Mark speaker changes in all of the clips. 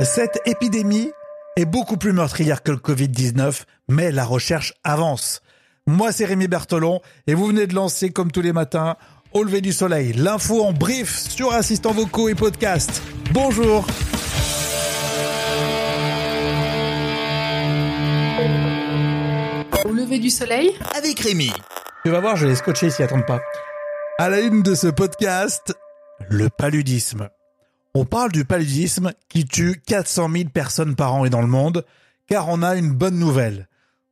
Speaker 1: Cette épidémie est beaucoup plus meurtrière que le Covid-19, mais la recherche avance. Moi, c'est Rémi Bertolon et vous venez de lancer, comme tous les matins, Au lever du soleil, l'info en brief sur assistants vocaux et podcast. Bonjour
Speaker 2: Au lever du soleil
Speaker 3: avec Rémi.
Speaker 1: Tu vas voir, je vais les scotcher s'ils attendent pas. À la une de ce podcast, le paludisme. On parle du paludisme qui tue 400 000 personnes par an et dans le monde, car on a une bonne nouvelle.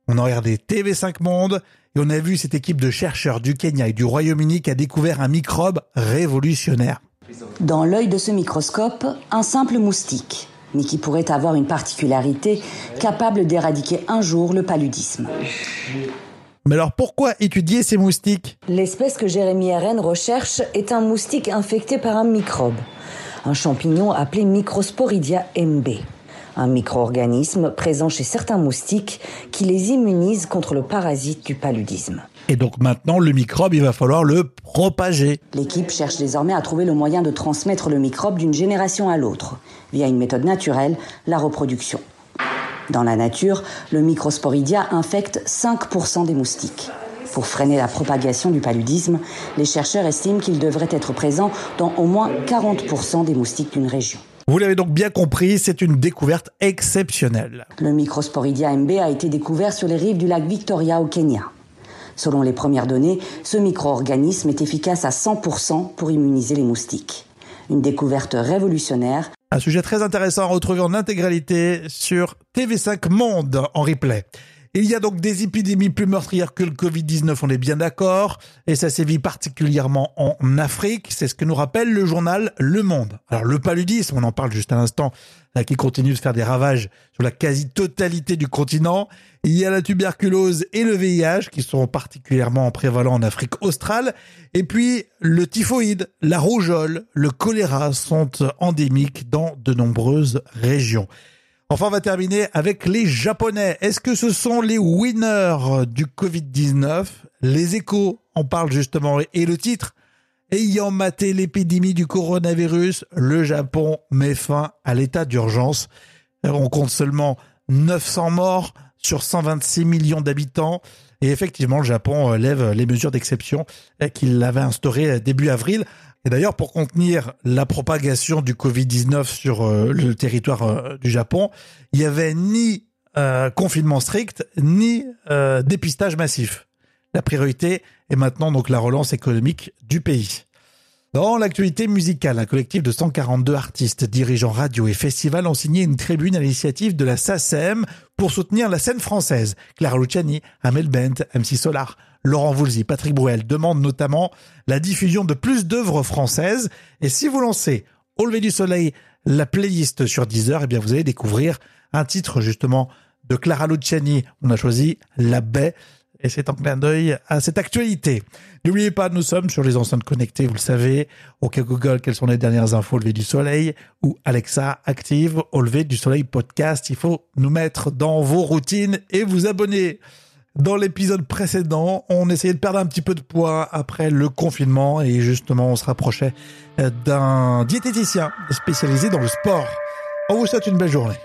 Speaker 1: On a regardé TV5 Monde et on a vu cette équipe de chercheurs du Kenya et du Royaume-Uni qui a découvert un microbe révolutionnaire.
Speaker 4: Dans l'œil de ce microscope, un simple moustique, mais qui pourrait avoir une particularité capable d'éradiquer un jour le paludisme.
Speaker 1: Mais alors pourquoi étudier ces moustiques?
Speaker 4: L'espèce que Jérémy RN recherche est un moustique infecté par un microbe un champignon appelé Microsporidia MB, un micro-organisme présent chez certains moustiques qui les immunise contre le parasite du paludisme.
Speaker 1: Et donc maintenant, le microbe, il va falloir le propager.
Speaker 4: L'équipe cherche désormais à trouver le moyen de transmettre le microbe d'une génération à l'autre, via une méthode naturelle, la reproduction. Dans la nature, le Microsporidia infecte 5% des moustiques. Pour freiner la propagation du paludisme, les chercheurs estiment qu'il devrait être présent dans au moins 40% des moustiques d'une région.
Speaker 1: Vous l'avez donc bien compris, c'est une découverte exceptionnelle.
Speaker 4: Le Microsporidia MB a été découvert sur les rives du lac Victoria au Kenya. Selon les premières données, ce micro-organisme est efficace à 100% pour immuniser les moustiques. Une découverte révolutionnaire.
Speaker 1: Un sujet très intéressant à retrouver en intégralité sur TV5 Monde en replay. Il y a donc des épidémies plus meurtrières que le Covid-19, on est bien d'accord, et ça sévit particulièrement en Afrique, c'est ce que nous rappelle le journal Le Monde. Alors le paludisme, on en parle juste à l'instant, qui continue de faire des ravages sur la quasi-totalité du continent. Il y a la tuberculose et le VIH qui sont particulièrement prévalents en Afrique australe. Et puis le typhoïde, la rougeole, le choléra sont endémiques dans de nombreuses régions. Enfin, on va terminer avec les Japonais. Est-ce que ce sont les winners du Covid-19 Les échos en parlent justement. Et le titre Ayant maté l'épidémie du coronavirus, le Japon met fin à l'état d'urgence. On compte seulement 900 morts sur 126 millions d'habitants. Et effectivement, le Japon lève les mesures d'exception qu'il avait instaurées début avril. Et d'ailleurs, pour contenir la propagation du Covid-19 sur euh, le territoire euh, du Japon, il n'y avait ni euh, confinement strict, ni dépistage massif. La priorité est maintenant donc la relance économique du pays. Dans l'actualité musicale, un collectif de 142 artistes, dirigeants radio et festivals ont signé une tribune à l'initiative de la SACEM pour soutenir la scène française. Clara Luciani, Amel Bent, MC Solar, Laurent Voulzy, Patrick Bruel demandent notamment la diffusion de plus d'œuvres françaises. Et si vous lancez Au lever du soleil, la playlist sur Deezer, eh bien vous allez découvrir un titre justement de Clara Luciani. On a choisi La baie et c'est en clin d'œil à cette actualité. N'oubliez pas, nous sommes sur les enceintes connectées, vous le savez. OK Google, quelles sont les dernières infos au lever du soleil Ou Alexa, active au lever du soleil podcast. Il faut nous mettre dans vos routines et vous abonner. Dans l'épisode précédent, on essayait de perdre un petit peu de poids après le confinement et justement on se rapprochait d'un diététicien spécialisé dans le sport. On vous souhaite une belle journée.